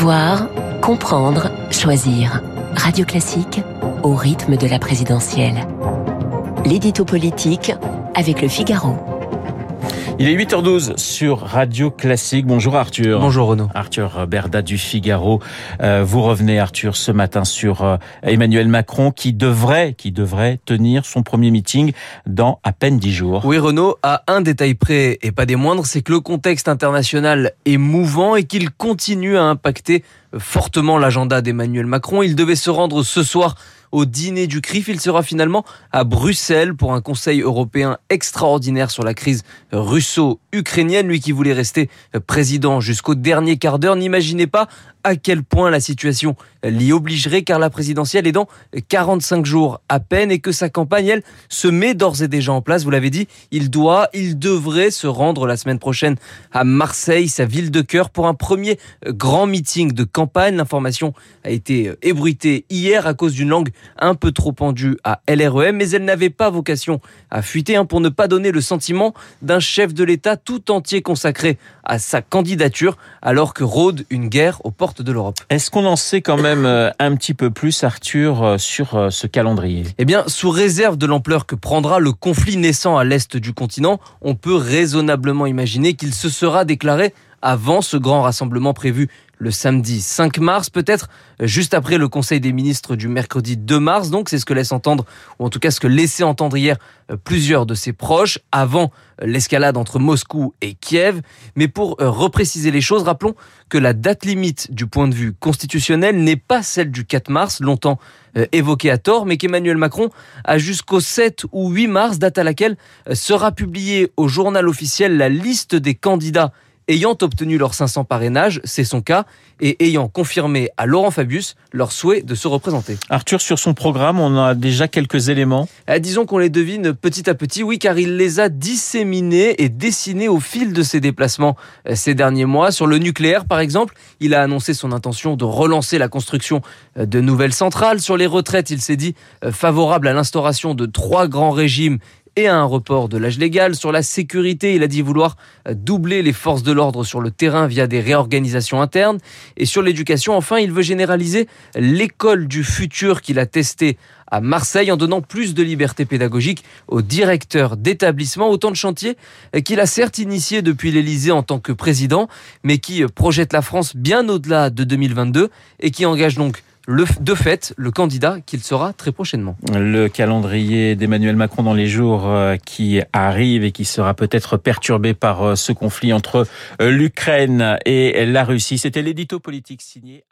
Savoir, comprendre, choisir. Radio Classique au rythme de la présidentielle. L'édito politique avec le Figaro. Il est 8h12 sur Radio Classique. Bonjour Arthur. Bonjour Renaud. Arthur Berda du Figaro. Euh, vous revenez Arthur ce matin sur euh, Emmanuel Macron qui devrait, qui devrait tenir son premier meeting dans à peine 10 jours. Oui Renaud, à un détail près et pas des moindres, c'est que le contexte international est mouvant et qu'il continue à impacter fortement l'agenda d'Emmanuel Macron. Il devait se rendre ce soir au dîner du CRIF. Il sera finalement à Bruxelles pour un conseil européen extraordinaire sur la crise russo-ukrainienne. Lui qui voulait rester président jusqu'au dernier quart d'heure, n'imaginez pas à quel point la situation l'y obligerait car la présidentielle est dans 45 jours à peine et que sa campagne, elle, se met d'ores et déjà en place. Vous l'avez dit, il doit, il devrait se rendre la semaine prochaine à Marseille, sa ville de cœur, pour un premier grand meeting de campagne. L'information a été ébruitée hier à cause d'une langue un peu trop pendue à LREM, mais elle n'avait pas vocation à fuiter hein, pour ne pas donner le sentiment d'un chef de l'État tout entier consacré à sa candidature alors que rôde une guerre aux portes de l'Europe. Est-ce qu'on en sait quand même euh, un petit peu plus, Arthur, euh, sur euh, ce calendrier? Eh bien, sous réserve de l'ampleur que prendra le conflit naissant à l'est du continent, on peut raisonnablement imaginer qu'il se sera déclaré avant ce grand rassemblement prévu le samedi 5 mars, peut-être juste après le Conseil des ministres du mercredi 2 mars. Donc c'est ce que laisse entendre, ou en tout cas ce que laissaient entendre hier plusieurs de ses proches, avant l'escalade entre Moscou et Kiev. Mais pour repréciser les choses, rappelons que la date limite du point de vue constitutionnel n'est pas celle du 4 mars, longtemps évoquée à tort, mais qu'Emmanuel Macron a jusqu'au 7 ou 8 mars, date à laquelle sera publiée au journal officiel la liste des candidats ayant obtenu leurs 500 parrainages, c'est son cas, et ayant confirmé à Laurent Fabius leur souhait de se représenter. Arthur, sur son programme, on a déjà quelques éléments eh, Disons qu'on les devine petit à petit, oui, car il les a disséminés et dessinés au fil de ses déplacements euh, ces derniers mois. Sur le nucléaire, par exemple, il a annoncé son intention de relancer la construction euh, de nouvelles centrales. Sur les retraites, il s'est dit euh, favorable à l'instauration de trois grands régimes à un report de l'âge légal. Sur la sécurité, il a dit vouloir doubler les forces de l'ordre sur le terrain via des réorganisations internes. Et sur l'éducation, enfin, il veut généraliser l'école du futur qu'il a testé à Marseille en donnant plus de liberté pédagogique aux directeurs d'établissements, autant de chantiers qu'il a certes initié depuis l'Elysée en tant que président, mais qui projette la France bien au-delà de 2022 et qui engage donc le, de fait le candidat qu'il sera très prochainement. Le calendrier d'Emmanuel Macron dans les jours euh, qui arrivent et qui sera peut-être perturbé par euh, ce conflit entre euh, l'Ukraine et la Russie. C'était l'édito politique signé.